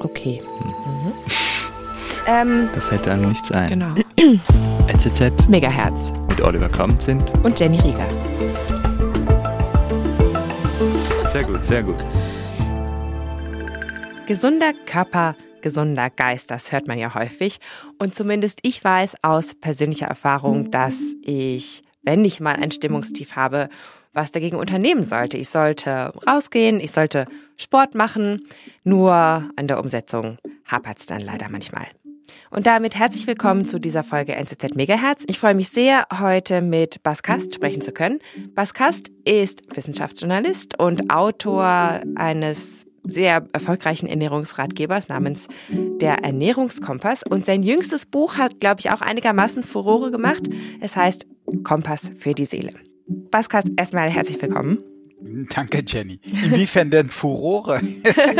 Okay. Mhm. Ähm, da fällt einem nichts ein. Genau. NZZ. Megahertz. Mit Oliver Kramt sind. Und Jenny Rieger. Sehr gut, sehr gut. Gesunder Körper, gesunder Geist, das hört man ja häufig. Und zumindest ich weiß aus persönlicher Erfahrung, dass ich, wenn ich mal ein Stimmungstief habe, was dagegen unternehmen sollte. Ich sollte rausgehen, ich sollte Sport machen, nur an der Umsetzung hapert es dann leider manchmal. Und damit herzlich willkommen zu dieser Folge NZZ Megahertz. Ich freue mich sehr, heute mit Bas Kast sprechen zu können. Bas Kast ist Wissenschaftsjournalist und Autor eines sehr erfolgreichen Ernährungsratgebers namens Der Ernährungskompass. Und sein jüngstes Buch hat, glaube ich, auch einigermaßen Furore gemacht. Es heißt Kompass für die Seele. Bas Kast, erstmal herzlich willkommen. Danke, Jenny. Inwiefern denn Furore?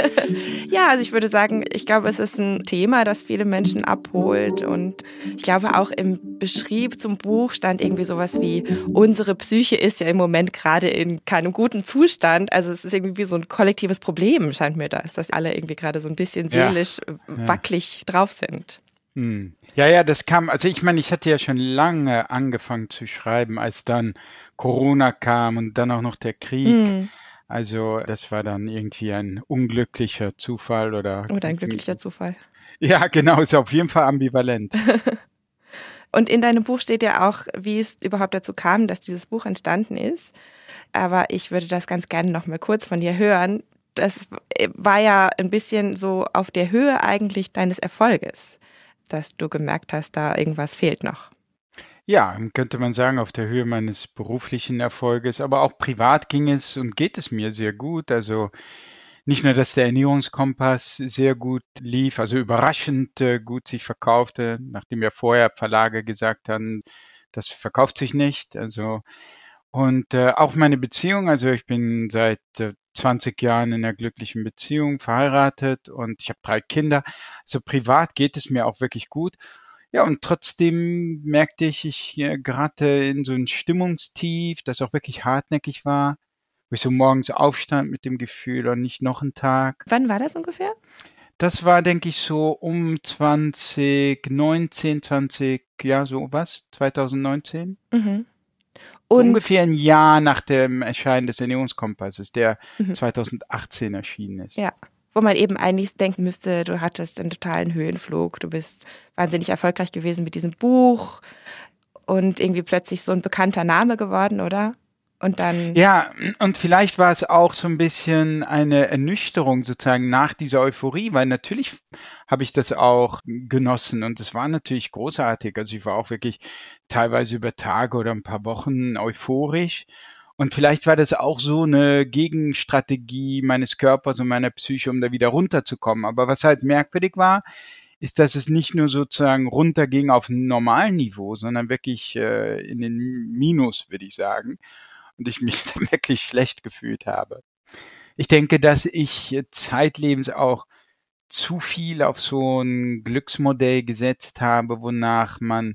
ja, also ich würde sagen, ich glaube, es ist ein Thema, das viele Menschen abholt. Und ich glaube, auch im Beschrieb zum Buch stand irgendwie sowas wie, unsere Psyche ist ja im Moment gerade in keinem guten Zustand. Also es ist irgendwie wie so ein kollektives Problem, scheint mir das, dass alle irgendwie gerade so ein bisschen seelisch ja, wackelig ja. drauf sind. Hm. Ja, ja, das kam, also ich meine, ich hatte ja schon lange angefangen zu schreiben, als dann Corona kam und dann auch noch der Krieg. Mhm. Also das war dann irgendwie ein unglücklicher Zufall oder. Oder ein glücklicher Zufall. Ja, genau, ist auf jeden Fall ambivalent. und in deinem Buch steht ja auch, wie es überhaupt dazu kam, dass dieses Buch entstanden ist. Aber ich würde das ganz gerne noch mal kurz von dir hören. Das war ja ein bisschen so auf der Höhe eigentlich deines Erfolges, dass du gemerkt hast, da irgendwas fehlt noch. Ja, könnte man sagen, auf der Höhe meines beruflichen Erfolges, aber auch privat ging es und geht es mir sehr gut. Also nicht nur, dass der Ernährungskompass sehr gut lief, also überraschend äh, gut sich verkaufte, nachdem ja vorher Verlage gesagt haben, das verkauft sich nicht. Also und äh, auch meine Beziehung, also ich bin seit äh, 20 Jahren in einer glücklichen Beziehung, verheiratet und ich habe drei Kinder. Also privat geht es mir auch wirklich gut. Ja, und trotzdem merkte ich, ich gerate in so ein Stimmungstief, das auch wirklich hartnäckig war, wo ich so morgens aufstand mit dem Gefühl, und nicht noch ein Tag. Wann war das ungefähr? Das war, denke ich, so um 2019, 20, ja, so was, 2019. Mhm. Ungefähr ein Jahr nach dem Erscheinen des Ernährungskompasses, der mhm. 2018 erschienen ist. Ja wo man eben eigentlich denken müsste, du hattest einen totalen Höhenflug, du bist wahnsinnig erfolgreich gewesen mit diesem Buch und irgendwie plötzlich so ein bekannter Name geworden, oder? Und dann. Ja, und vielleicht war es auch so ein bisschen eine Ernüchterung sozusagen nach dieser Euphorie, weil natürlich habe ich das auch genossen und es war natürlich großartig. Also ich war auch wirklich teilweise über Tage oder ein paar Wochen euphorisch. Und vielleicht war das auch so eine Gegenstrategie meines Körpers und meiner Psyche, um da wieder runterzukommen. Aber was halt merkwürdig war, ist, dass es nicht nur sozusagen runterging auf ein normalen Niveau, sondern wirklich äh, in den Minus, würde ich sagen. Und ich mich da wirklich schlecht gefühlt habe. Ich denke, dass ich zeitlebens auch zu viel auf so ein Glücksmodell gesetzt habe, wonach man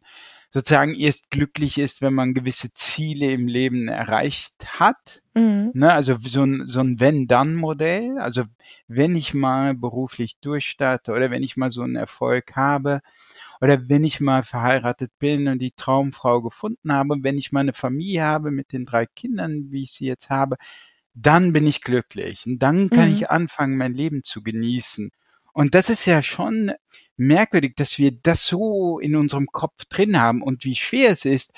sozusagen erst glücklich ist, wenn man gewisse Ziele im Leben erreicht hat. Mhm. Ne, also so ein, so ein Wenn-Dann-Modell. Also wenn ich mal beruflich durchstarte oder wenn ich mal so einen Erfolg habe oder wenn ich mal verheiratet bin und die Traumfrau gefunden habe, wenn ich mal eine Familie habe mit den drei Kindern, wie ich sie jetzt habe, dann bin ich glücklich. Und dann kann mhm. ich anfangen, mein Leben zu genießen. Und das ist ja schon merkwürdig, dass wir das so in unserem Kopf drin haben und wie schwer es ist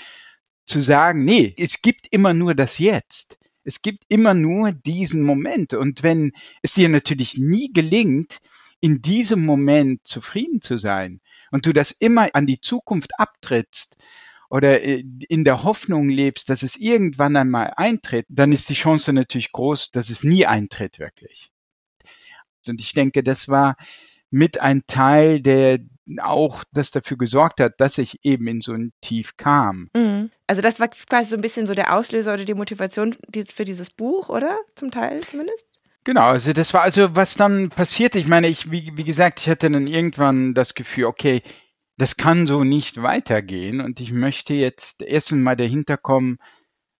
zu sagen, nee, es gibt immer nur das Jetzt. Es gibt immer nur diesen Moment. Und wenn es dir natürlich nie gelingt, in diesem Moment zufrieden zu sein und du das immer an die Zukunft abtrittst oder äh, in der Hoffnung lebst, dass es irgendwann einmal eintritt, dann ist die Chance natürlich groß, dass es nie eintritt wirklich. Und ich denke, das war mit ein Teil, der auch das dafür gesorgt hat, dass ich eben in so ein Tief kam. Mhm. Also das war quasi so ein bisschen so der Auslöser oder die Motivation für dieses Buch, oder? Zum Teil zumindest? Genau, also das war also, was dann passierte. Ich meine, ich, wie, wie gesagt, ich hatte dann irgendwann das Gefühl, okay, das kann so nicht weitergehen und ich möchte jetzt erstens mal dahinter kommen,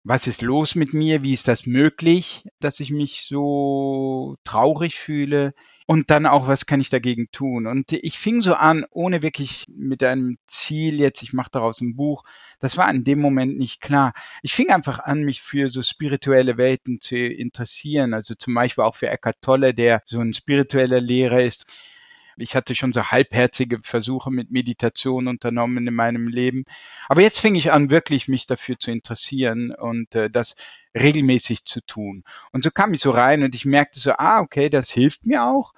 was ist los mit mir? Wie ist das möglich, dass ich mich so traurig fühle? Und dann auch, was kann ich dagegen tun? Und ich fing so an, ohne wirklich mit einem Ziel jetzt, ich mache daraus ein Buch. Das war in dem Moment nicht klar. Ich fing einfach an, mich für so spirituelle Welten zu interessieren. Also zum Beispiel auch für Eckhart Tolle, der so ein spiritueller Lehrer ist. Ich hatte schon so halbherzige Versuche mit Meditation unternommen in meinem Leben. Aber jetzt fing ich an, wirklich mich dafür zu interessieren und äh, das regelmäßig zu tun. Und so kam ich so rein und ich merkte so, ah, okay, das hilft mir auch.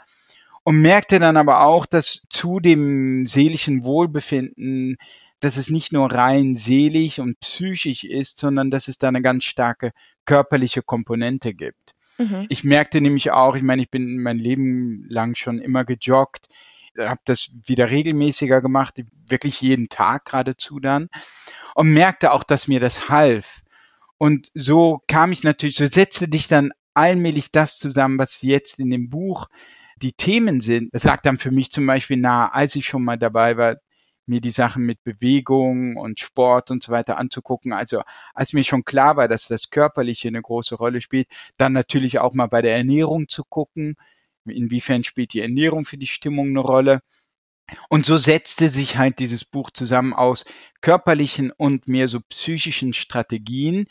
Und merkte dann aber auch, dass zu dem seelischen Wohlbefinden, dass es nicht nur rein seelisch und psychisch ist, sondern dass es da eine ganz starke körperliche Komponente gibt. Mhm. Ich merkte nämlich auch, ich meine, ich bin mein Leben lang schon immer gejoggt, habe das wieder regelmäßiger gemacht, wirklich jeden Tag geradezu dann und merkte auch, dass mir das half. Und so kam ich natürlich, so setzte dich dann allmählich das zusammen, was jetzt in dem Buch die Themen sind. Es lag dann für mich zum Beispiel nahe, als ich schon mal dabei war, mir die Sachen mit Bewegung und Sport und so weiter anzugucken. Also als mir schon klar war, dass das Körperliche eine große Rolle spielt, dann natürlich auch mal bei der Ernährung zu gucken, inwiefern spielt die Ernährung für die Stimmung eine Rolle. Und so setzte sich halt dieses Buch zusammen aus körperlichen und mehr so psychischen Strategien,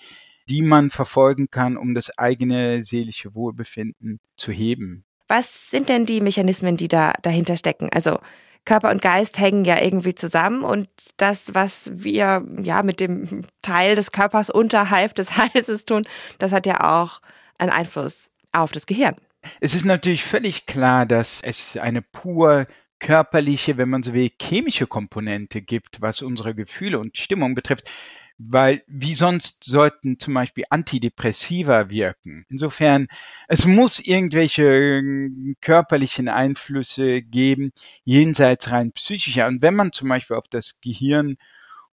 die man verfolgen kann, um das eigene seelische Wohlbefinden zu heben. Was sind denn die Mechanismen, die da dahinter stecken? Also Körper und Geist hängen ja irgendwie zusammen und das, was wir ja mit dem Teil des Körpers unterhalb des Halses tun, das hat ja auch einen Einfluss auf das Gehirn. Es ist natürlich völlig klar, dass es eine pur körperliche, wenn man so will, chemische Komponente gibt, was unsere Gefühle und Stimmung betrifft weil wie sonst sollten zum Beispiel Antidepressiva wirken. Insofern, es muss irgendwelche äh, körperlichen Einflüsse geben, jenseits rein psychischer. Und wenn man zum Beispiel auf das Gehirn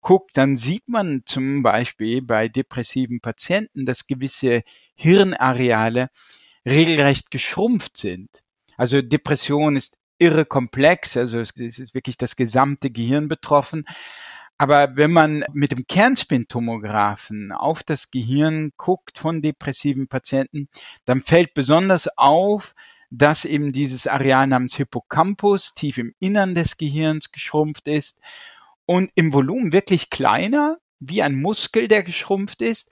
guckt, dann sieht man zum Beispiel bei depressiven Patienten, dass gewisse Hirnareale regelrecht geschrumpft sind. Also Depression ist irre komplex, also es ist wirklich das gesamte Gehirn betroffen. Aber wenn man mit dem Kernspintomographen auf das Gehirn guckt von depressiven Patienten, dann fällt besonders auf, dass eben dieses Areal namens Hippocampus tief im Innern des Gehirns geschrumpft ist und im Volumen wirklich kleiner, wie ein Muskel, der geschrumpft ist.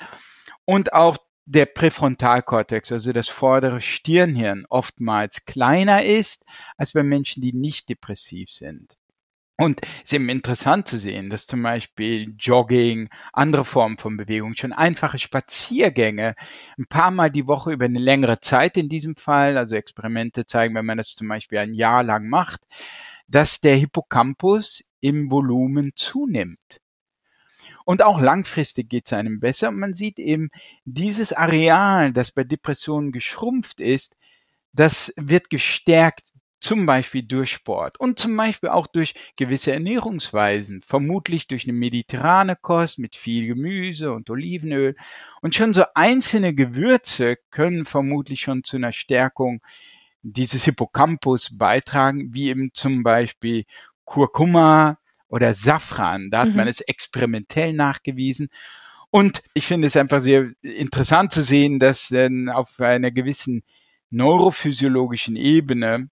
Und auch der Präfrontalkortex, also das vordere Stirnhirn, oftmals kleiner ist als bei Menschen, die nicht depressiv sind. Und es ist eben interessant zu sehen, dass zum Beispiel Jogging, andere Formen von Bewegung, schon einfache Spaziergänge, ein paar Mal die Woche über eine längere Zeit in diesem Fall, also Experimente zeigen, wenn man das zum Beispiel ein Jahr lang macht, dass der Hippocampus im Volumen zunimmt. Und auch langfristig geht es einem besser. Und man sieht eben, dieses Areal, das bei Depressionen geschrumpft ist, das wird gestärkt zum Beispiel durch Sport und zum Beispiel auch durch gewisse Ernährungsweisen, vermutlich durch eine mediterrane Kost mit viel Gemüse und Olivenöl. Und schon so einzelne Gewürze können vermutlich schon zu einer Stärkung dieses Hippocampus beitragen, wie eben zum Beispiel Kurkuma oder Safran. Da hat mhm. man es experimentell nachgewiesen. Und ich finde es einfach sehr interessant zu sehen, dass dann auf einer gewissen neurophysiologischen Ebene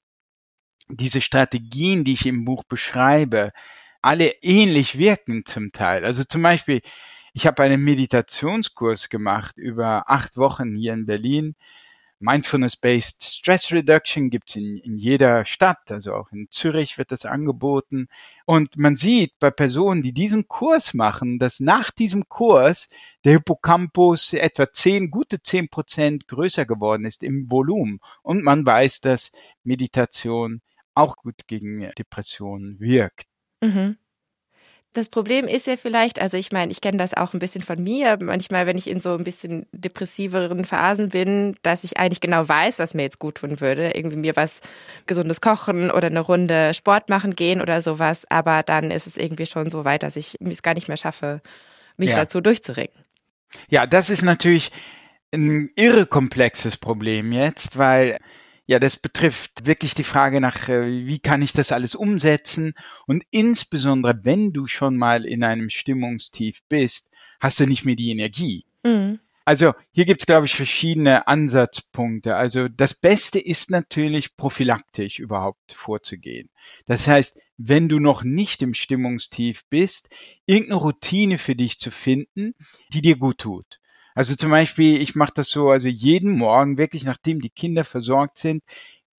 diese Strategien, die ich im Buch beschreibe, alle ähnlich wirken zum Teil. Also zum Beispiel, ich habe einen Meditationskurs gemacht über acht Wochen hier in Berlin. Mindfulness-Based Stress Reduction gibt's in, in jeder Stadt, also auch in Zürich wird das angeboten. Und man sieht bei Personen, die diesen Kurs machen, dass nach diesem Kurs der Hippocampus etwa zehn, gute zehn Prozent größer geworden ist im Volumen. Und man weiß, dass Meditation auch gut gegen Depressionen wirkt. Mhm. Das Problem ist ja vielleicht, also ich meine, ich kenne das auch ein bisschen von mir, manchmal, wenn ich in so ein bisschen depressiveren Phasen bin, dass ich eigentlich genau weiß, was mir jetzt gut tun würde. Irgendwie mir was gesundes kochen oder eine Runde Sport machen gehen oder sowas. Aber dann ist es irgendwie schon so weit, dass ich es gar nicht mehr schaffe, mich ja. dazu durchzuringen. Ja, das ist natürlich ein irre komplexes Problem jetzt, weil ja, das betrifft wirklich die Frage nach, äh, wie kann ich das alles umsetzen? Und insbesondere, wenn du schon mal in einem Stimmungstief bist, hast du nicht mehr die Energie. Mhm. Also hier gibt es, glaube ich, verschiedene Ansatzpunkte. Also das Beste ist natürlich prophylaktisch überhaupt vorzugehen. Das heißt, wenn du noch nicht im Stimmungstief bist, irgendeine Routine für dich zu finden, die dir gut tut. Also zum Beispiel, ich mache das so, also jeden Morgen, wirklich nachdem die Kinder versorgt sind,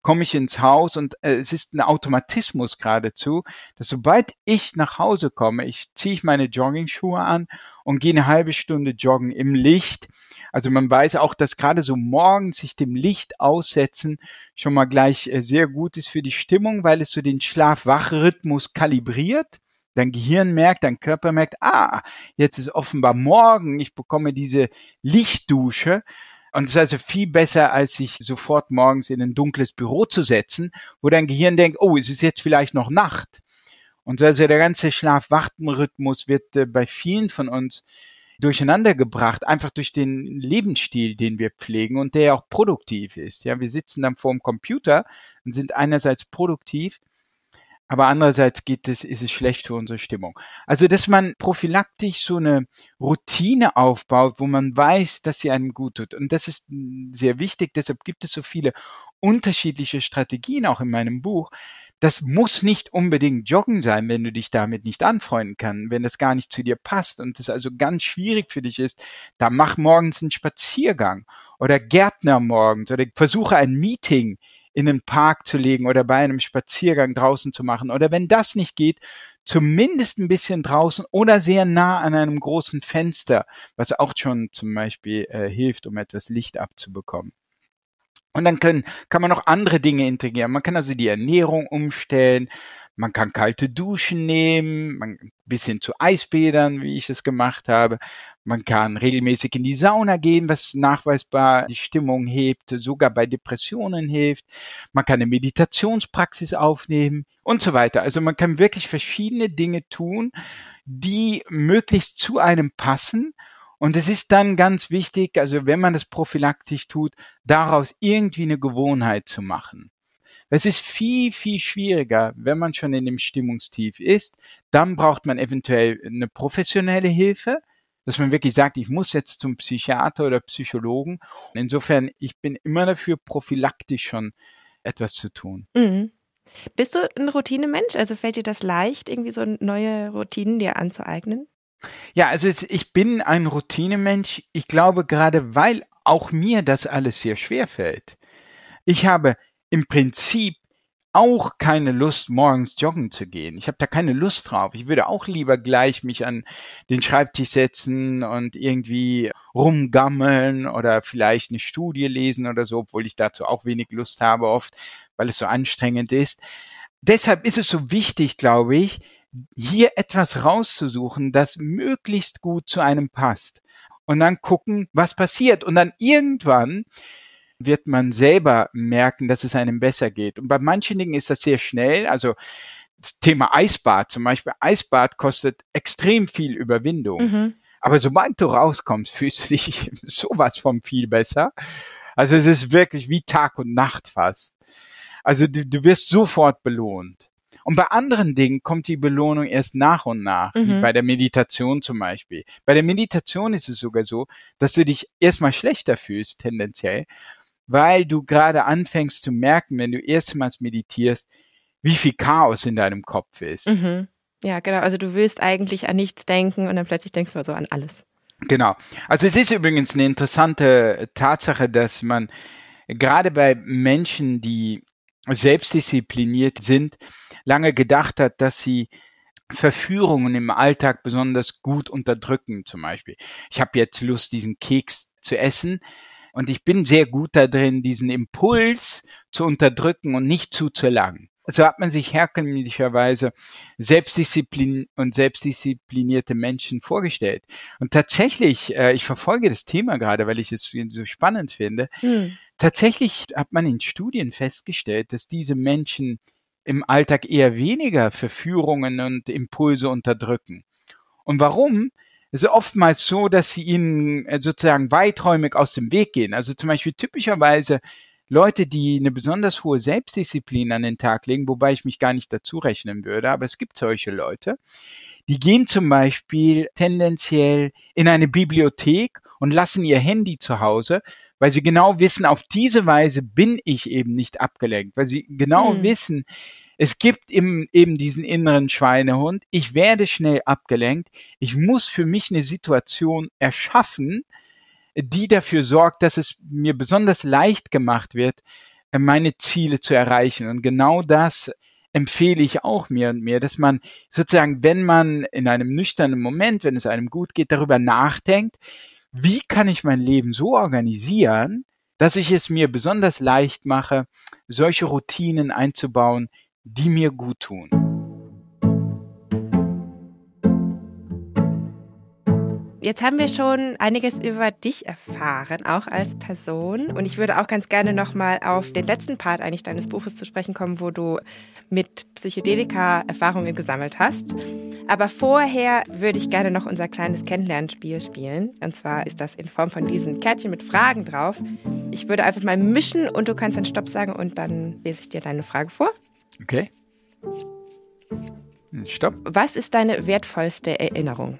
komme ich ins Haus und äh, es ist ein Automatismus geradezu, dass sobald ich nach Hause komme, ich ziehe ich meine Jogging-Schuhe an und gehe eine halbe Stunde joggen im Licht. Also man weiß auch, dass gerade so morgens sich dem Licht aussetzen schon mal gleich äh, sehr gut ist für die Stimmung, weil es so den Schlaf-Wach-Rhythmus kalibriert. Dein Gehirn merkt, dein Körper merkt, ah, jetzt ist offenbar morgen, ich bekomme diese Lichtdusche und es ist also viel besser, als sich sofort morgens in ein dunkles Büro zu setzen, wo dein Gehirn denkt, oh, es ist jetzt vielleicht noch Nacht. Und also der ganze Schlaf-Wachten-Rhythmus wird äh, bei vielen von uns durcheinander gebracht, einfach durch den Lebensstil, den wir pflegen und der ja auch produktiv ist. Ja, wir sitzen dann vor dem Computer und sind einerseits produktiv, aber andererseits geht es, ist es schlecht für unsere Stimmung. Also, dass man prophylaktisch so eine Routine aufbaut, wo man weiß, dass sie einem gut tut. Und das ist sehr wichtig. Deshalb gibt es so viele unterschiedliche Strategien auch in meinem Buch. Das muss nicht unbedingt Joggen sein, wenn du dich damit nicht anfreunden kannst, wenn das gar nicht zu dir passt und das also ganz schwierig für dich ist, da mach morgens einen Spaziergang oder Gärtner morgens oder versuche ein Meeting in den Park zu legen oder bei einem Spaziergang draußen zu machen. Oder wenn das nicht geht, zumindest ein bisschen draußen oder sehr nah an einem großen Fenster, was auch schon zum Beispiel äh, hilft, um etwas Licht abzubekommen. Und dann können, kann man noch andere Dinge integrieren. Man kann also die Ernährung umstellen, man kann kalte Duschen nehmen, man, bis hin zu Eisbädern, wie ich es gemacht habe. Man kann regelmäßig in die Sauna gehen, was nachweisbar die Stimmung hebt, sogar bei Depressionen hilft. Man kann eine Meditationspraxis aufnehmen und so weiter. Also man kann wirklich verschiedene Dinge tun, die möglichst zu einem passen. Und es ist dann ganz wichtig, also wenn man das prophylaktisch tut, daraus irgendwie eine Gewohnheit zu machen. Es ist viel, viel schwieriger, wenn man schon in dem Stimmungstief ist. Dann braucht man eventuell eine professionelle Hilfe, dass man wirklich sagt, ich muss jetzt zum Psychiater oder Psychologen. Insofern, ich bin immer dafür, prophylaktisch schon etwas zu tun. Mhm. Bist du ein Routinemensch? Also fällt dir das leicht, irgendwie so neue Routinen dir anzueignen? Ja, also ich bin ein Routinemensch. Ich glaube gerade, weil auch mir das alles sehr schwer fällt. Ich habe im Prinzip auch keine Lust, morgens joggen zu gehen. Ich habe da keine Lust drauf. Ich würde auch lieber gleich mich an den Schreibtisch setzen und irgendwie rumgammeln oder vielleicht eine Studie lesen oder so, obwohl ich dazu auch wenig Lust habe oft, weil es so anstrengend ist. Deshalb ist es so wichtig, glaube ich, hier etwas rauszusuchen, das möglichst gut zu einem passt. Und dann gucken, was passiert. Und dann irgendwann wird man selber merken, dass es einem besser geht. Und bei manchen Dingen ist das sehr schnell. Also das Thema Eisbad zum Beispiel. Eisbad kostet extrem viel Überwindung. Mhm. Aber sobald du rauskommst, fühlst du dich sowas von viel besser. Also es ist wirklich wie Tag und Nacht fast. Also du, du wirst sofort belohnt. Und bei anderen Dingen kommt die Belohnung erst nach und nach, mhm. wie bei der Meditation zum Beispiel. Bei der Meditation ist es sogar so, dass du dich erstmal schlechter fühlst, tendenziell, weil du gerade anfängst zu merken, wenn du erstmals meditierst, wie viel Chaos in deinem Kopf ist. Mhm. Ja, genau. Also du willst eigentlich an nichts denken und dann plötzlich denkst du also an alles. Genau. Also es ist übrigens eine interessante Tatsache, dass man gerade bei Menschen, die selbstdiszipliniert sind, lange gedacht hat, dass sie Verführungen im Alltag besonders gut unterdrücken. Zum Beispiel, ich habe jetzt Lust, diesen Keks zu essen, und ich bin sehr gut da drin, diesen Impuls zu unterdrücken und nicht zu zu lang. So hat man sich herkömmlicherweise Selbstdisziplin und selbstdisziplinierte Menschen vorgestellt. Und tatsächlich, äh, ich verfolge das Thema gerade, weil ich es so spannend finde. Hm. Tatsächlich hat man in Studien festgestellt, dass diese Menschen im Alltag eher weniger Verführungen und Impulse unterdrücken. Und warum? Es ist oftmals so, dass sie ihnen äh, sozusagen weiträumig aus dem Weg gehen. Also zum Beispiel typischerweise Leute, die eine besonders hohe Selbstdisziplin an den Tag legen, wobei ich mich gar nicht dazu rechnen würde, aber es gibt solche Leute, die gehen zum Beispiel tendenziell in eine Bibliothek und lassen ihr Handy zu Hause, weil sie genau wissen, auf diese Weise bin ich eben nicht abgelenkt, weil sie genau mhm. wissen, es gibt im, eben diesen inneren Schweinehund, ich werde schnell abgelenkt, ich muss für mich eine Situation erschaffen, die dafür sorgt, dass es mir besonders leicht gemacht wird, meine Ziele zu erreichen. Und genau das empfehle ich auch mir und mir, dass man sozusagen, wenn man in einem nüchternen Moment, wenn es einem gut geht, darüber nachdenkt, wie kann ich mein Leben so organisieren, dass ich es mir besonders leicht mache, solche Routinen einzubauen, die mir gut tun. Jetzt haben wir schon einiges über dich erfahren, auch als Person. Und ich würde auch ganz gerne nochmal auf den letzten Part eigentlich deines Buches zu sprechen kommen, wo du mit Psychedelika Erfahrungen gesammelt hast. Aber vorher würde ich gerne noch unser kleines Kennenlernspiel spielen. Und zwar ist das in Form von diesen Kärtchen mit Fragen drauf. Ich würde einfach mal mischen und du kannst dann Stopp sagen und dann lese ich dir deine Frage vor. Okay. Stopp. Was ist deine wertvollste Erinnerung?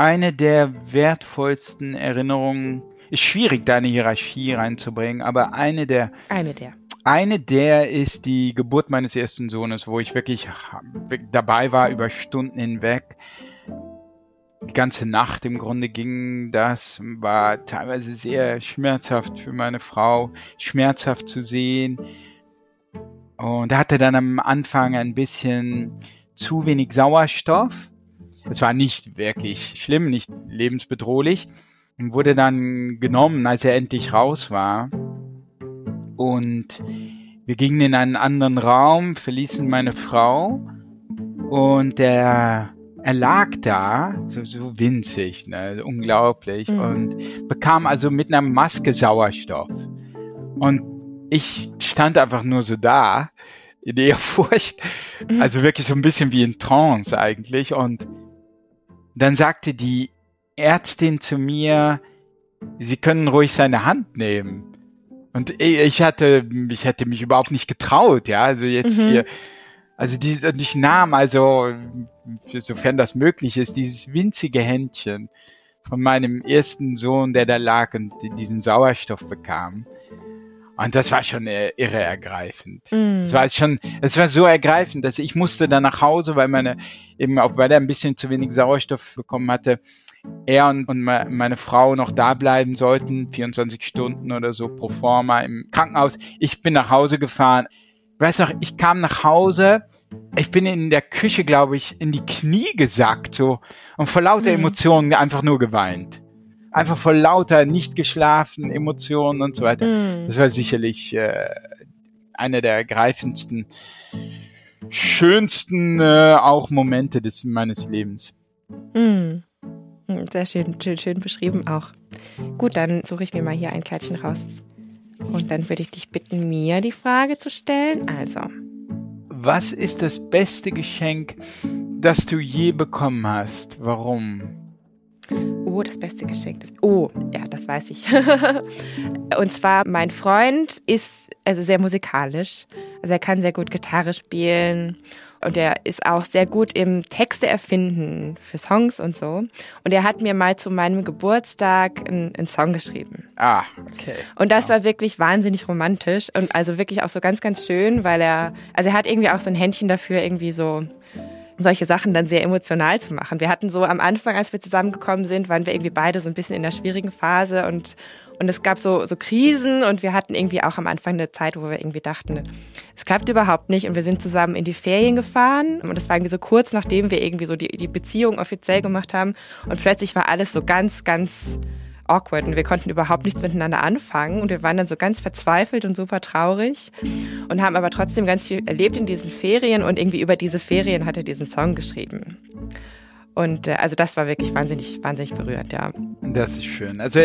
eine der wertvollsten Erinnerungen, ist schwierig, da eine Hierarchie reinzubringen, aber eine der. Eine der. Eine der ist die Geburt meines ersten Sohnes, wo ich wirklich dabei war über Stunden hinweg. Die ganze Nacht im Grunde ging das, war teilweise sehr schmerzhaft für meine Frau, schmerzhaft zu sehen. Und er hatte dann am Anfang ein bisschen zu wenig Sauerstoff es war nicht wirklich schlimm, nicht lebensbedrohlich und wurde dann genommen, als er endlich raus war. Und wir gingen in einen anderen Raum, verließen meine Frau und der er lag da, so, so winzig, ne, unglaublich, mhm. und bekam also mit einer Maske Sauerstoff. Und ich stand einfach nur so da, in Ehrfurcht, mhm. also wirklich so ein bisschen wie in Trance eigentlich. Und dann sagte die Ärztin zu mir, Sie können ruhig seine Hand nehmen. Und ich hatte, ich hätte mich überhaupt nicht getraut, ja, also jetzt mhm. hier, also die, und ich nahm also, sofern das möglich ist, dieses winzige Händchen von meinem ersten Sohn, der da lag und diesen Sauerstoff bekam. Und das war schon irre ergreifend. Mm. Es war schon, es war so ergreifend, dass ich musste dann nach Hause, weil meine, eben auch weil er ein bisschen zu wenig Sauerstoff bekommen hatte, er und, und meine Frau noch da bleiben sollten, 24 Stunden oder so pro forma im Krankenhaus. Ich bin nach Hause gefahren. Weiß noch, ich kam nach Hause, ich bin in der Küche, glaube ich, in die Knie gesackt, so, und vor lauter mm. Emotionen einfach nur geweint einfach vor lauter nicht geschlafen, Emotionen und so weiter. Mm. Das war sicherlich äh, einer der ergreifendsten, schönsten äh, auch Momente des meines Lebens. Mm. Sehr schön, schön, schön beschrieben auch. Gut, dann suche ich mir mal hier ein Kärtchen raus. Und dann würde ich dich bitten, mir die Frage zu stellen. Also. Was ist das beste Geschenk, das du je bekommen hast? Warum? Oh, das beste Geschenk. Ist, oh, ja, das weiß ich. und zwar, mein Freund ist also sehr musikalisch. Also er kann sehr gut Gitarre spielen und er ist auch sehr gut im Texte erfinden für Songs und so. Und er hat mir mal zu meinem Geburtstag einen, einen Song geschrieben. Ah, okay. Und das war wirklich wahnsinnig romantisch und also wirklich auch so ganz, ganz schön, weil er, also er hat irgendwie auch so ein Händchen dafür, irgendwie so solche Sachen dann sehr emotional zu machen. Wir hatten so am Anfang, als wir zusammengekommen sind, waren wir irgendwie beide so ein bisschen in der schwierigen Phase und, und es gab so, so Krisen und wir hatten irgendwie auch am Anfang eine Zeit, wo wir irgendwie dachten, es klappt überhaupt nicht und wir sind zusammen in die Ferien gefahren und das war irgendwie so kurz nachdem wir irgendwie so die, die Beziehung offiziell gemacht haben und plötzlich war alles so ganz, ganz awkward und wir konnten überhaupt nichts miteinander anfangen und wir waren dann so ganz verzweifelt und super traurig und haben aber trotzdem ganz viel erlebt in diesen Ferien und irgendwie über diese Ferien hat er diesen Song geschrieben. Und äh, also das war wirklich wahnsinnig, wahnsinnig berührend, ja. Das ist schön. Also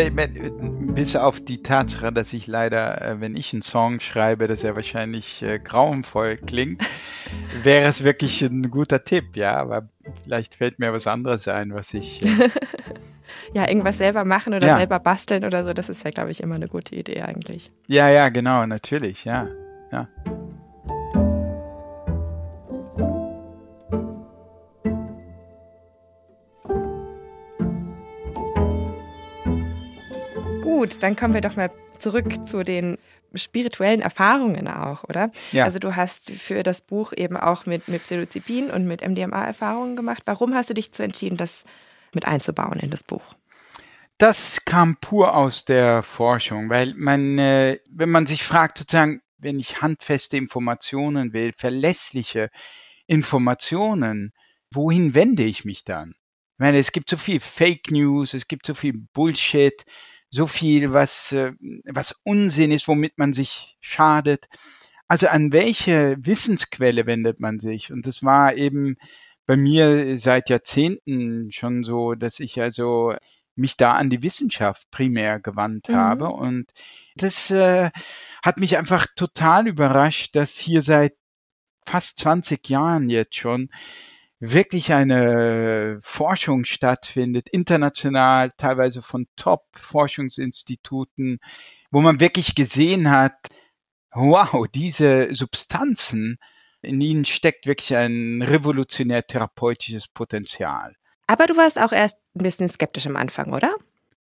bis auf die Tatsache, dass ich leider, äh, wenn ich einen Song schreibe, dass er wahrscheinlich äh, grauenvoll klingt, wäre es wirklich ein guter Tipp, ja. Aber vielleicht fällt mir was anderes ein, was ich äh, ja, irgendwas selber machen oder ja. selber basteln oder so, das ist ja, glaube ich, immer eine gute Idee eigentlich. Ja, ja, genau, natürlich, ja. ja. gut, dann kommen wir doch mal zurück zu den spirituellen Erfahrungen auch, oder? Ja. Also du hast für das Buch eben auch mit, mit Psilocybin und mit MDMA Erfahrungen gemacht. Warum hast du dich zu entschieden, das mit einzubauen in das Buch? Das kam pur aus der Forschung, weil man, äh, wenn man sich fragt, sozusagen, wenn ich handfeste Informationen will, verlässliche Informationen, wohin wende ich mich dann? Ich meine, es gibt so viel Fake News, es gibt so viel Bullshit, so viel, was, äh, was Unsinn ist, womit man sich schadet. Also an welche Wissensquelle wendet man sich? Und das war eben bei mir seit Jahrzehnten schon so, dass ich also mich da an die Wissenschaft primär gewandt mhm. habe. Und das äh, hat mich einfach total überrascht, dass hier seit fast 20 Jahren jetzt schon wirklich eine Forschung stattfindet, international, teilweise von Top-Forschungsinstituten, wo man wirklich gesehen hat, wow, diese Substanzen, in ihnen steckt wirklich ein revolutionär therapeutisches Potenzial. Aber du warst auch erst ein bisschen skeptisch am Anfang, oder?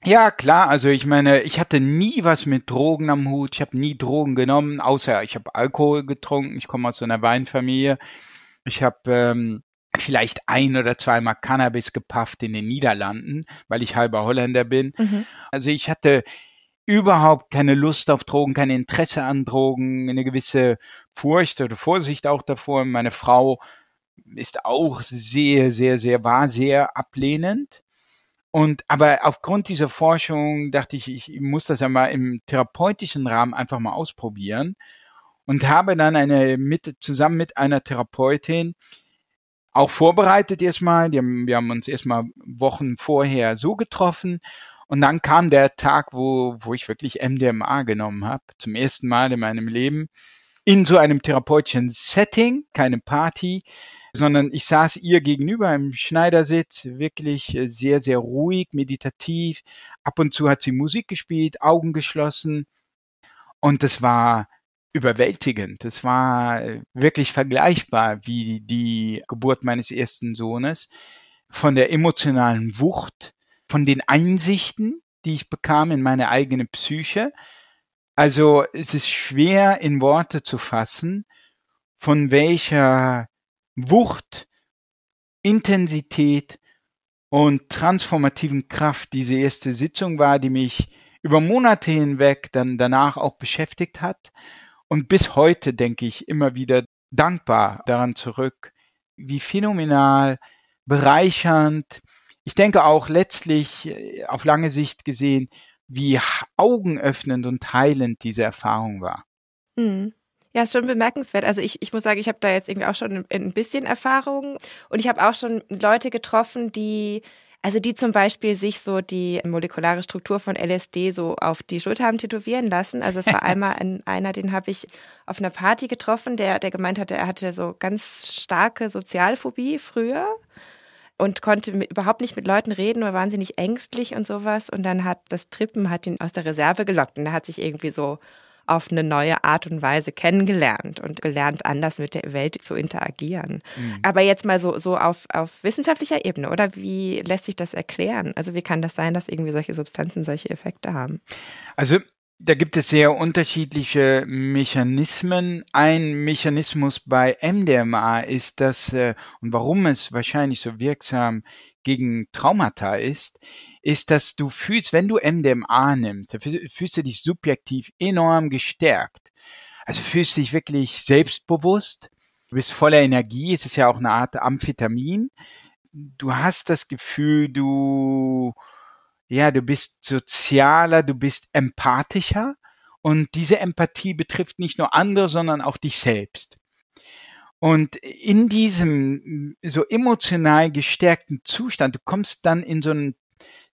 Ja, klar. Also ich meine, ich hatte nie was mit Drogen am Hut. Ich habe nie Drogen genommen, außer ich habe Alkohol getrunken. Ich komme aus so einer Weinfamilie. Ich habe ähm, vielleicht ein oder zweimal Cannabis gepafft in den Niederlanden, weil ich halber Holländer bin. Mhm. Also ich hatte überhaupt keine Lust auf Drogen, kein Interesse an Drogen, eine gewisse Furcht oder Vorsicht auch davor. Meine Frau ist auch sehr, sehr, sehr, war sehr ablehnend. Und aber aufgrund dieser Forschung dachte ich, ich muss das ja mal im therapeutischen Rahmen einfach mal ausprobieren und habe dann eine mit zusammen mit einer Therapeutin auch vorbereitet erstmal. Wir haben uns erstmal Wochen vorher so getroffen und dann kam der Tag, wo, wo ich wirklich MDMA genommen habe, zum ersten Mal in meinem Leben, in so einem therapeutischen Setting, keine Party, sondern ich saß ihr gegenüber im Schneidersitz, wirklich äh, sehr, sehr ruhig, meditativ. Ab und zu hat sie Musik gespielt, Augen geschlossen. Und das war überwältigend. Das war äh, wirklich vergleichbar wie die Geburt meines ersten Sohnes. Von der emotionalen Wucht, von den Einsichten, die ich bekam in meine eigene Psyche. Also es ist schwer in Worte zu fassen, von welcher Wucht, Intensität und transformativen Kraft diese erste Sitzung war, die mich über Monate hinweg dann danach auch beschäftigt hat und bis heute denke ich immer wieder dankbar daran zurück, wie phänomenal, bereichernd, ich denke auch letztlich äh, auf lange Sicht gesehen, wie augenöffnend und heilend diese Erfahrung war. Mhm. Ja, ist schon bemerkenswert. Also ich, ich muss sagen, ich habe da jetzt irgendwie auch schon ein bisschen Erfahrung und ich habe auch schon Leute getroffen, die also die zum Beispiel sich so die molekulare Struktur von LSD so auf die Schulter haben tätowieren lassen. Also es war einmal ein, einer, den habe ich auf einer Party getroffen, der, der gemeint hatte, er hatte so ganz starke Sozialphobie früher und konnte mit, überhaupt nicht mit Leuten reden, war wahnsinnig ängstlich und sowas. Und dann hat das Trippen hat ihn aus der Reserve gelockt und er hat sich irgendwie so auf eine neue Art und Weise kennengelernt und gelernt, anders mit der Welt zu interagieren. Mhm. Aber jetzt mal so, so auf, auf wissenschaftlicher Ebene, oder wie lässt sich das erklären? Also wie kann das sein, dass irgendwie solche Substanzen solche Effekte haben? Also da gibt es sehr unterschiedliche Mechanismen. Ein Mechanismus bei MDMA ist das, äh, und warum es wahrscheinlich so wirksam gegen Traumata ist, ist, dass du fühlst, wenn du MDMA nimmst, fühlst du dich subjektiv enorm gestärkt. Also fühlst dich wirklich selbstbewusst, du bist voller Energie, es ist ja auch eine Art Amphetamin. Du hast das Gefühl, du, ja, du bist sozialer, du bist empathischer. Und diese Empathie betrifft nicht nur andere, sondern auch dich selbst. Und in diesem so emotional gestärkten Zustand, du kommst dann in so einen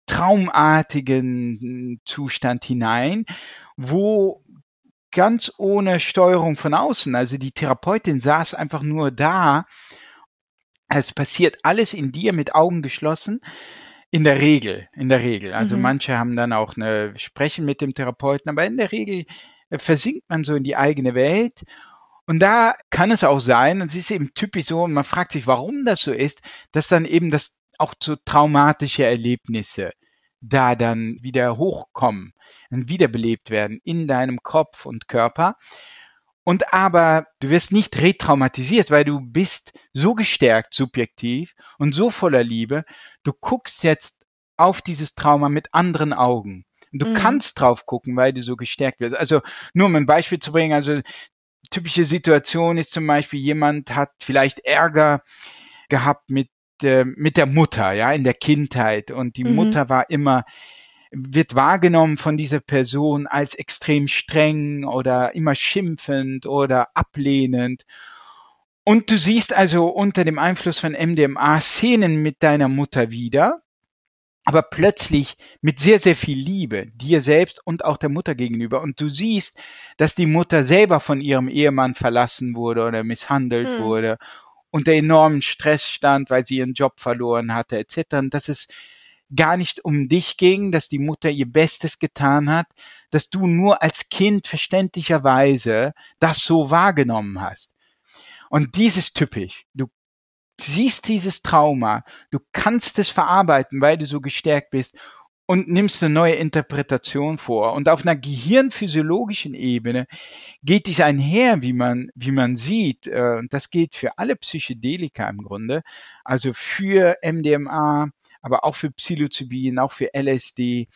traumartigen Zustand hinein, wo ganz ohne Steuerung von außen, also die Therapeutin saß einfach nur da, es passiert alles in dir mit Augen geschlossen, in der Regel, in der Regel. Also mhm. manche haben dann auch eine Sprechen mit dem Therapeuten, aber in der Regel äh, versinkt man so in die eigene Welt. Und da kann es auch sein, und es ist eben typisch so, und man fragt sich, warum das so ist, dass dann eben das auch so traumatische Erlebnisse da dann wieder hochkommen und wiederbelebt werden in deinem Kopf und Körper. Und aber du wirst nicht retraumatisiert, weil du bist so gestärkt subjektiv und so voller Liebe. Du guckst jetzt auf dieses Trauma mit anderen Augen. Du mhm. kannst drauf gucken, weil du so gestärkt wirst. Also nur um ein Beispiel zu bringen, also typische Situation ist zum Beispiel, jemand hat vielleicht Ärger gehabt mit, äh, mit der Mutter, ja, in der Kindheit. Und die mhm. Mutter war immer, wird wahrgenommen von dieser Person als extrem streng oder immer schimpfend oder ablehnend. Und du siehst also unter dem Einfluss von MDMA Szenen mit deiner Mutter wieder aber plötzlich mit sehr, sehr viel Liebe dir selbst und auch der Mutter gegenüber. Und du siehst, dass die Mutter selber von ihrem Ehemann verlassen wurde oder misshandelt hm. wurde, unter enormen Stress stand, weil sie ihren Job verloren hatte, etc. Und dass es gar nicht um dich ging, dass die Mutter ihr Bestes getan hat, dass du nur als Kind verständlicherweise das so wahrgenommen hast. Und dies ist typisch. Du siehst dieses Trauma, du kannst es verarbeiten, weil du so gestärkt bist und nimmst eine neue Interpretation vor. Und auf einer gehirnphysiologischen Ebene geht dies einher, wie man, wie man sieht. Äh, und das gilt für alle Psychedelika im Grunde. Also für MDMA, aber auch für Psilocybin, auch für LSD,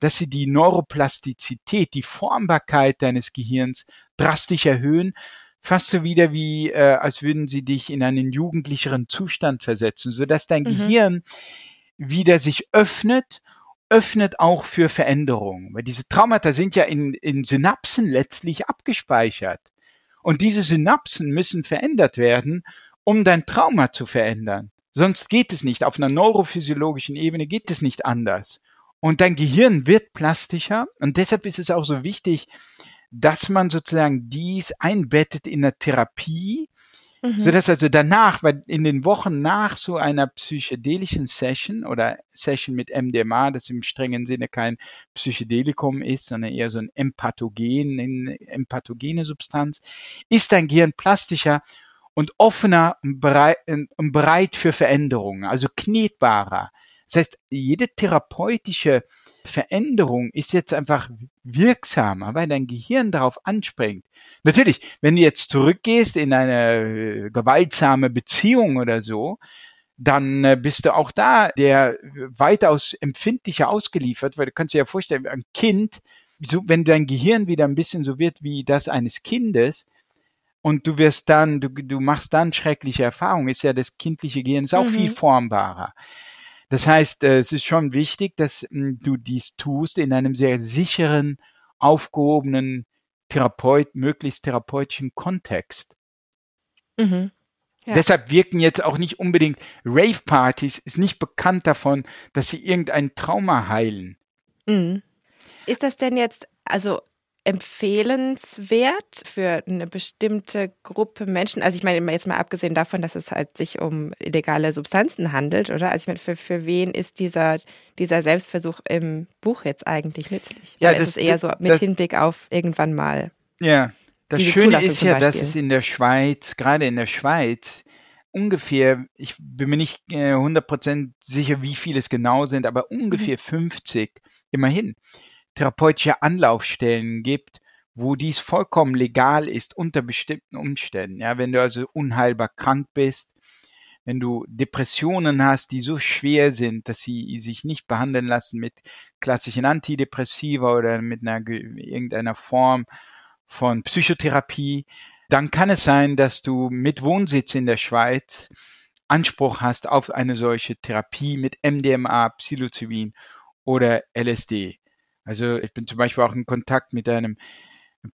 dass sie die Neuroplastizität, die Formbarkeit deines Gehirns drastisch erhöhen, fast so wieder wie, äh, als würden sie dich in einen jugendlicheren Zustand versetzen, so dass dein mhm. Gehirn wieder sich öffnet, öffnet auch für Veränderungen. Weil diese Traumata sind ja in, in Synapsen letztlich abgespeichert. Und diese Synapsen müssen verändert werden, um dein Trauma zu verändern. Sonst geht es nicht. Auf einer neurophysiologischen Ebene geht es nicht anders. Und dein Gehirn wird plastischer. Und deshalb ist es auch so wichtig, dass man sozusagen dies einbettet in der Therapie, mhm. so dass also danach, weil in den Wochen nach so einer psychedelischen Session oder Session mit MDMA, das im strengen Sinne kein Psychedelikum ist, sondern eher so ein Empathogen, eine empathogene Substanz, ist dein Gehirn plastischer und offener und bereit, für Veränderungen, also knetbarer. Das heißt, jede therapeutische Veränderung ist jetzt einfach wirksamer, weil dein Gehirn darauf anspringt. Natürlich, wenn du jetzt zurückgehst in eine äh, gewaltsame Beziehung oder so, dann äh, bist du auch da der weitaus empfindlicher ausgeliefert, weil du kannst dir ja vorstellen, ein Kind, so, wenn dein Gehirn wieder ein bisschen so wird wie das eines Kindes, und du wirst dann, du, du machst dann schreckliche Erfahrungen, ist ja das kindliche Gehirn ist auch mhm. viel formbarer. Das heißt, äh, es ist schon wichtig, dass hm, du dies tust in einem sehr sicheren, aufgehobenen, Therapeut, möglichst therapeutischen Kontext. Mhm. Ja. Deshalb wirken jetzt auch nicht unbedingt Rave-Partys, ist nicht bekannt davon, dass sie irgendein Trauma heilen. Mhm. Ist das denn jetzt, also empfehlenswert für eine bestimmte Gruppe Menschen? Also ich meine jetzt mal abgesehen davon, dass es halt sich um illegale Substanzen handelt, oder? Also ich meine, für, für wen ist dieser, dieser Selbstversuch im Buch jetzt eigentlich nützlich? Ja, Oder das, ist es eher so mit das, Hinblick auf irgendwann mal. Ja, das Schöne Zulassung ist ja, dass es in der Schweiz, gerade in der Schweiz, ungefähr, ich bin mir nicht äh, 100% sicher, wie viele es genau sind, aber mhm. ungefähr mhm. 50 immerhin therapeutische Anlaufstellen gibt, wo dies vollkommen legal ist unter bestimmten Umständen. Ja, wenn du also unheilbar krank bist, wenn du Depressionen hast, die so schwer sind, dass sie sich nicht behandeln lassen mit klassischen Antidepressiva oder mit einer irgendeiner Form von Psychotherapie, dann kann es sein, dass du mit Wohnsitz in der Schweiz Anspruch hast auf eine solche Therapie mit MDMA, Psilocybin oder LSD. Also ich bin zum Beispiel auch in Kontakt mit einem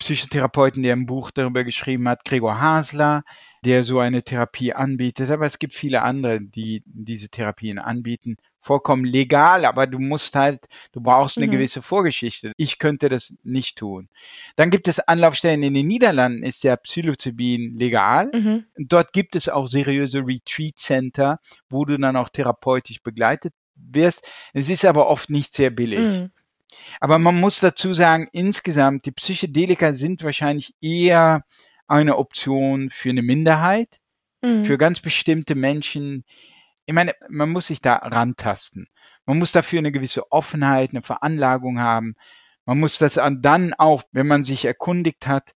Psychotherapeuten, der ein Buch darüber geschrieben hat, Gregor Hasler, der so eine Therapie anbietet. Aber es gibt viele andere, die diese Therapien anbieten. Vollkommen legal, aber du musst halt, du brauchst eine mhm. gewisse Vorgeschichte. Ich könnte das nicht tun. Dann gibt es Anlaufstellen in den Niederlanden, ist der Psilocybin legal. Mhm. Dort gibt es auch seriöse Retreat Center, wo du dann auch therapeutisch begleitet wirst. Es ist aber oft nicht sehr billig. Mhm. Aber man muss dazu sagen, insgesamt, die Psychedelika sind wahrscheinlich eher eine Option für eine Minderheit, mhm. für ganz bestimmte Menschen, ich meine, man muss sich da rantasten. Man muss dafür eine gewisse Offenheit, eine Veranlagung haben. Man muss das dann auch, wenn man sich erkundigt hat,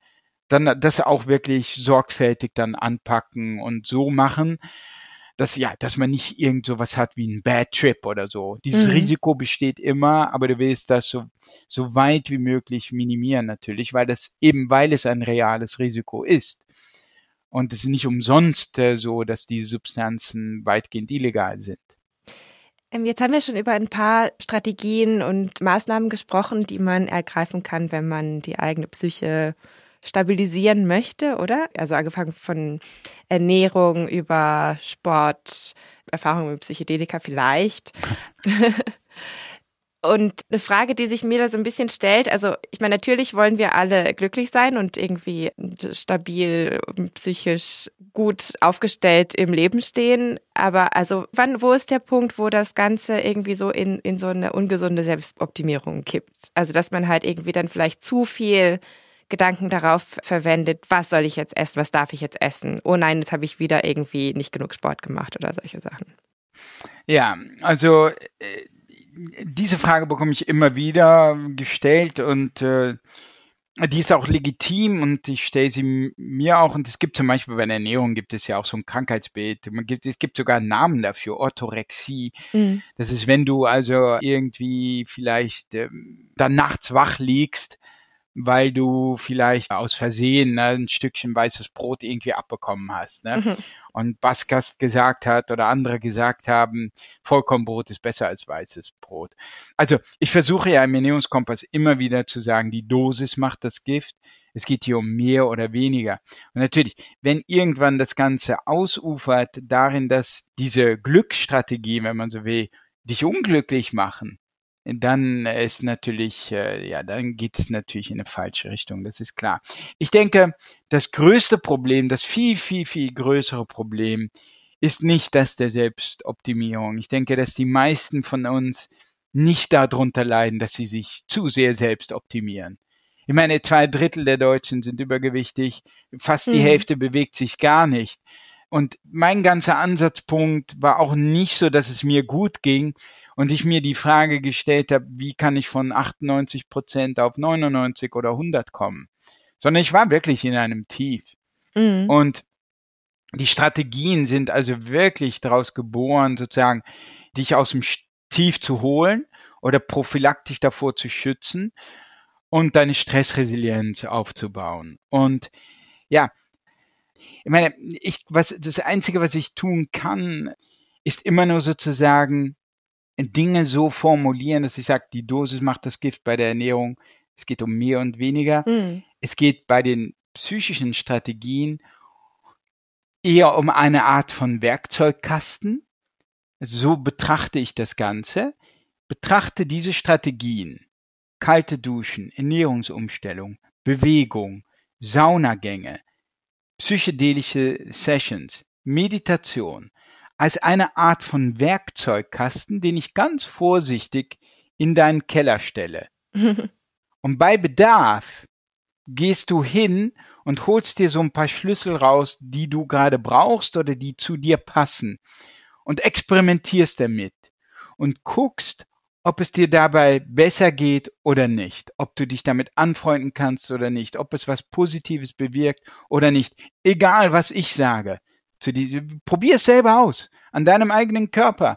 dann das auch wirklich sorgfältig dann anpacken und so machen, dass ja, dass man nicht irgend so was hat wie ein Bad Trip oder so. Dieses mhm. Risiko besteht immer, aber du willst das so, so weit wie möglich minimieren natürlich, weil das eben, weil es ein reales Risiko ist. Und es ist nicht umsonst äh, so, dass diese Substanzen weitgehend illegal sind. Ähm, jetzt haben wir schon über ein paar Strategien und Maßnahmen gesprochen, die man ergreifen kann, wenn man die eigene Psyche stabilisieren möchte, oder? Also angefangen von Ernährung über Sport, Erfahrung mit Psychedelika vielleicht. Und eine Frage, die sich mir da so ein bisschen stellt, also ich meine, natürlich wollen wir alle glücklich sein und irgendwie stabil, psychisch gut aufgestellt im Leben stehen. Aber also wann, wo ist der Punkt, wo das Ganze irgendwie so in, in so eine ungesunde Selbstoptimierung kippt? Also dass man halt irgendwie dann vielleicht zu viel Gedanken darauf verwendet, was soll ich jetzt essen, was darf ich jetzt essen? Oh nein, jetzt habe ich wieder irgendwie nicht genug Sport gemacht oder solche Sachen. Ja, also äh, diese Frage bekomme ich immer wieder gestellt und äh, die ist auch legitim und ich stelle sie mir auch und es gibt zum Beispiel bei der Ernährung gibt es ja auch so ein Krankheitsbild. Man gibt, es gibt sogar einen Namen dafür, Orthorexie. Mhm. Das ist, wenn du also irgendwie vielleicht äh, dann nachts wach liegst weil du vielleicht aus Versehen ne, ein Stückchen weißes Brot irgendwie abbekommen hast. Ne? Mhm. Und Baskast gesagt hat oder andere gesagt haben, Vollkornbrot ist besser als weißes Brot. Also ich versuche ja im Ernährungskompass immer wieder zu sagen, die Dosis macht das Gift. Es geht hier um mehr oder weniger. Und natürlich, wenn irgendwann das Ganze ausufert darin, dass diese Glücksstrategie, wenn man so will, dich unglücklich machen, dann ist natürlich, äh, ja, dann geht es natürlich in eine falsche Richtung, das ist klar. Ich denke, das größte Problem, das viel, viel, viel größere Problem ist nicht das der Selbstoptimierung. Ich denke, dass die meisten von uns nicht darunter leiden, dass sie sich zu sehr selbst optimieren. Ich meine, zwei Drittel der Deutschen sind übergewichtig, fast die mhm. Hälfte bewegt sich gar nicht. Und mein ganzer Ansatzpunkt war auch nicht so, dass es mir gut ging und ich mir die Frage gestellt habe, wie kann ich von 98 Prozent auf 99 oder 100 kommen, sondern ich war wirklich in einem Tief. Mhm. Und die Strategien sind also wirklich daraus geboren, sozusagen, dich aus dem Tief zu holen oder prophylaktisch davor zu schützen und deine Stressresilienz aufzubauen. Und ja, ich meine, ich, was, das Einzige, was ich tun kann, ist immer nur sozusagen Dinge so formulieren, dass ich sage, die Dosis macht das Gift bei der Ernährung. Es geht um mehr und weniger. Mhm. Es geht bei den psychischen Strategien eher um eine Art von Werkzeugkasten. So betrachte ich das Ganze. Betrachte diese Strategien. Kalte Duschen, Ernährungsumstellung, Bewegung, Saunagänge, psychedelische Sessions, Meditation als eine Art von Werkzeugkasten, den ich ganz vorsichtig in deinen Keller stelle. und bei Bedarf gehst du hin und holst dir so ein paar Schlüssel raus, die du gerade brauchst oder die zu dir passen und experimentierst damit und guckst, ob es dir dabei besser geht oder nicht, ob du dich damit anfreunden kannst oder nicht, ob es was Positives bewirkt oder nicht, egal was ich sage. Zu die, probier es selber aus, an deinem eigenen Körper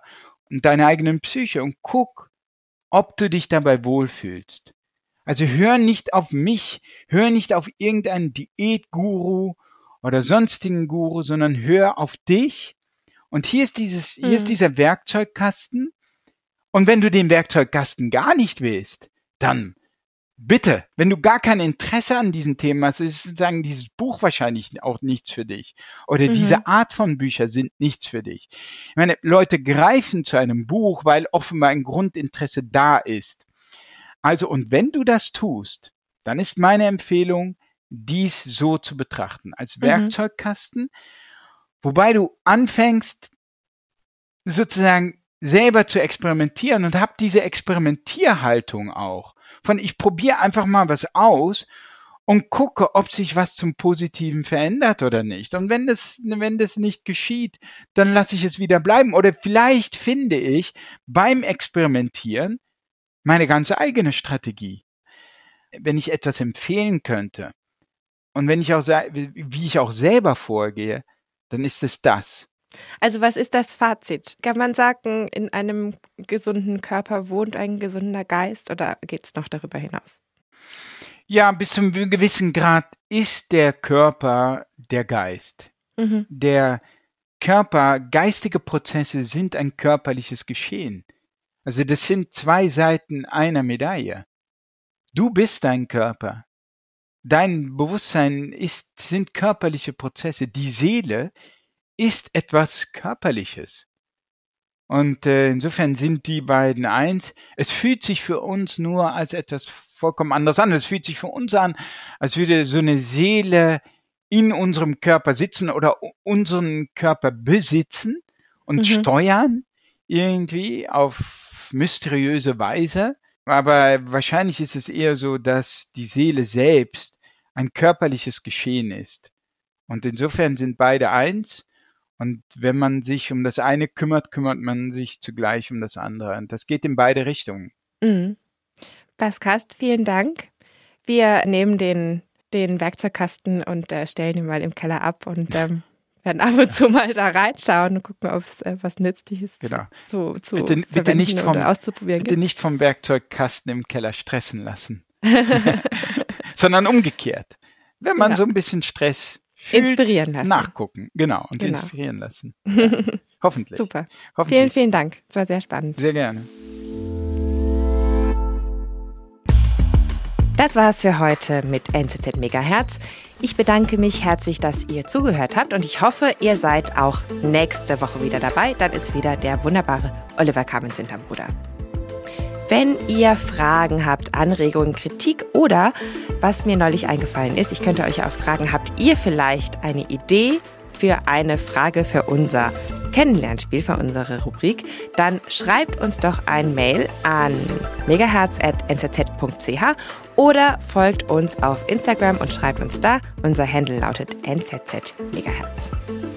und deiner eigenen Psyche und guck, ob du dich dabei wohlfühlst. Also hör nicht auf mich, hör nicht auf irgendeinen Diätguru oder sonstigen Guru, sondern hör auf dich. Und hier ist dieses, hier ist mhm. dieser Werkzeugkasten und wenn du den Werkzeugkasten gar nicht willst, dann bitte, wenn du gar kein Interesse an diesen Themen hast, ist sozusagen dieses Buch wahrscheinlich auch nichts für dich. Oder mhm. diese Art von Bücher sind nichts für dich. Ich meine, Leute greifen zu einem Buch, weil offenbar ein Grundinteresse da ist. Also, und wenn du das tust, dann ist meine Empfehlung, dies so zu betrachten, als mhm. Werkzeugkasten, wobei du anfängst, sozusagen selber zu experimentieren und hab diese Experimentierhaltung auch. Von ich probiere einfach mal was aus und gucke, ob sich was zum Positiven verändert oder nicht. Und wenn das, wenn das nicht geschieht, dann lasse ich es wieder bleiben. Oder vielleicht finde ich beim Experimentieren meine ganze eigene Strategie. Wenn ich etwas empfehlen könnte und wenn ich auch, wie ich auch selber vorgehe, dann ist es das. Also was ist das Fazit? Kann man sagen, in einem gesunden Körper wohnt ein gesunder Geist oder geht es noch darüber hinaus? Ja, bis zu einem gewissen Grad ist der Körper der Geist. Mhm. Der Körper, geistige Prozesse sind ein körperliches Geschehen. Also das sind zwei Seiten einer Medaille. Du bist dein Körper. Dein Bewusstsein ist, sind körperliche Prozesse. Die Seele ist etwas Körperliches. Und äh, insofern sind die beiden eins. Es fühlt sich für uns nur als etwas vollkommen anders an. Es fühlt sich für uns an, als würde so eine Seele in unserem Körper sitzen oder unseren Körper besitzen und mhm. steuern irgendwie auf mysteriöse Weise. Aber wahrscheinlich ist es eher so, dass die Seele selbst ein körperliches Geschehen ist. Und insofern sind beide eins. Und wenn man sich um das eine kümmert, kümmert man sich zugleich um das andere. Und das geht in beide Richtungen. Mhm. Baskast, vielen Dank. Wir nehmen den, den Werkzeugkasten und äh, stellen ihn mal im Keller ab und ähm, werden ab und zu mal da reinschauen und gucken, ob es äh, was Nützliches genau. zu, zu bitte, bitte nicht vom, auszuprobieren Bitte gibt. nicht vom Werkzeugkasten im Keller stressen lassen, sondern umgekehrt. Wenn man genau. so ein bisschen Stress fühlt, inspirieren lassen. Nachgucken, genau, und genau. inspirieren lassen. Ja. Hoffentlich. Super. Hoffentlich. Vielen, vielen Dank. Es war sehr spannend. Sehr gerne. Das war's für heute mit NZZ Megahertz. Ich bedanke mich herzlich, dass ihr zugehört habt und ich hoffe, ihr seid auch nächste Woche wieder dabei. Dann ist wieder der wunderbare Oliver Kamens hinterm Bruder. Wenn ihr Fragen habt, Anregungen, Kritik oder was mir neulich eingefallen ist, ich könnte euch auch fragen, habt ihr vielleicht eine Idee für eine Frage für unser Kennenlernspiel, für unsere Rubrik, dann schreibt uns doch ein Mail an megaherz.nzz.ch oder folgt uns auf Instagram und schreibt uns da. Unser Handle lautet nzz megahertz.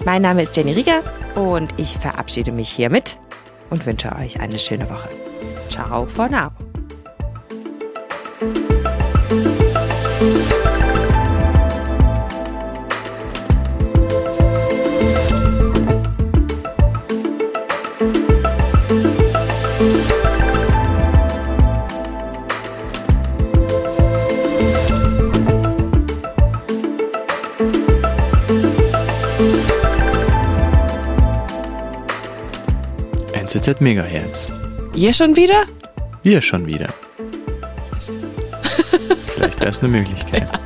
Mein Name ist Jenny Rieger und ich verabschiede mich hiermit und wünsche euch eine schöne Woche. Ciao for now. NZZ Megahertz. Ihr schon wieder? Wir schon wieder. Vielleicht wäre es eine Möglichkeit. Ja.